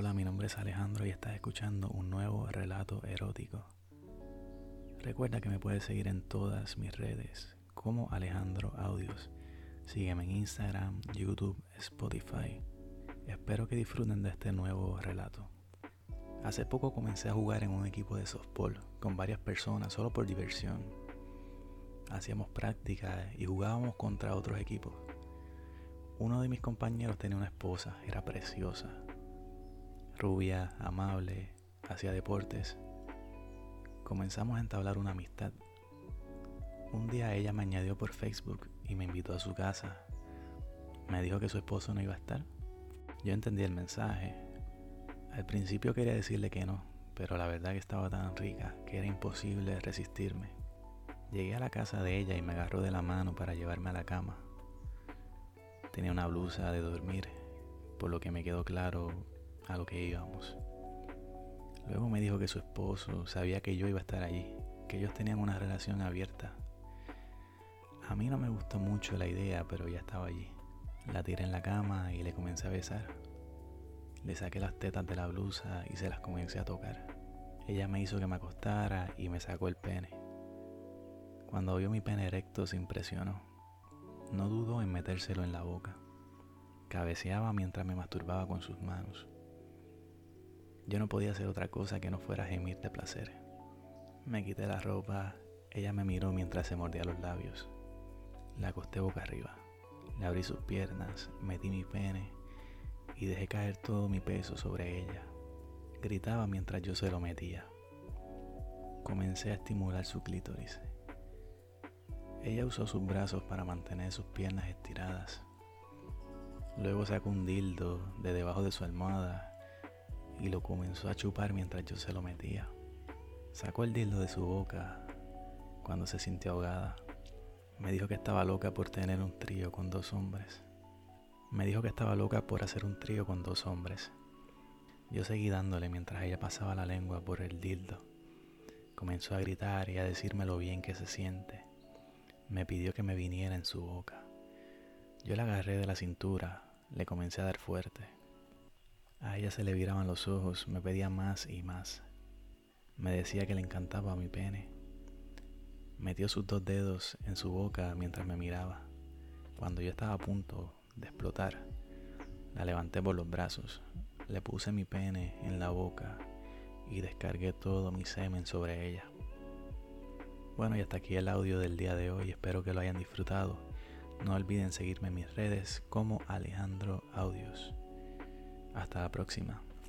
Hola, mi nombre es Alejandro y estás escuchando un nuevo relato erótico. Recuerda que me puedes seguir en todas mis redes como Alejandro Audios. Sígueme en Instagram, YouTube, Spotify. Espero que disfruten de este nuevo relato. Hace poco comencé a jugar en un equipo de softball con varias personas solo por diversión. Hacíamos prácticas y jugábamos contra otros equipos. Uno de mis compañeros tenía una esposa, era preciosa, rubia, amable, hacía deportes. Comenzamos a entablar una amistad. Un día ella me añadió por Facebook y me invitó a su casa. Me dijo que su esposo no iba a estar. Yo entendí el mensaje. Al principio quería decirle que no, pero la verdad que estaba tan rica que era imposible resistirme. Llegué a la casa de ella y me agarró de la mano para llevarme a la cama. Tenía una blusa de dormir, por lo que me quedó claro a lo que íbamos. Luego me dijo que su esposo sabía que yo iba a estar allí, que ellos tenían una relación abierta. A mí no me gustó mucho la idea, pero ya estaba allí. La tiré en la cama y le comencé a besar. Le saqué las tetas de la blusa y se las comencé a tocar. Ella me hizo que me acostara y me sacó el pene. Cuando vio mi pene erecto se impresionó. No dudó en metérselo en la boca. Cabeceaba mientras me masturbaba con sus manos. Yo no podía hacer otra cosa que no fuera gemir de placer. Me quité la ropa, ella me miró mientras se mordía los labios. La acosté boca arriba. Le abrí sus piernas, metí mi pene y dejé caer todo mi peso sobre ella. Gritaba mientras yo se lo metía. Comencé a estimular su clítoris. Ella usó sus brazos para mantener sus piernas estiradas. Luego sacó un dildo de debajo de su almohada y lo comenzó a chupar mientras yo se lo metía. Sacó el dildo de su boca cuando se sintió ahogada. Me dijo que estaba loca por tener un trío con dos hombres. Me dijo que estaba loca por hacer un trío con dos hombres. Yo seguí dándole mientras ella pasaba la lengua por el dildo. Comenzó a gritar y a decirme lo bien que se siente. Me pidió que me viniera en su boca. Yo la agarré de la cintura, le comencé a dar fuerte. A ella se le viraban los ojos, me pedía más y más. Me decía que le encantaba mi pene. Metió sus dos dedos en su boca mientras me miraba. Cuando yo estaba a punto de explotar, la levanté por los brazos, le puse mi pene en la boca y descargué todo mi semen sobre ella. Bueno, y hasta aquí el audio del día de hoy. Espero que lo hayan disfrutado. No olviden seguirme en mis redes como Alejandro Audios. Hasta la próxima.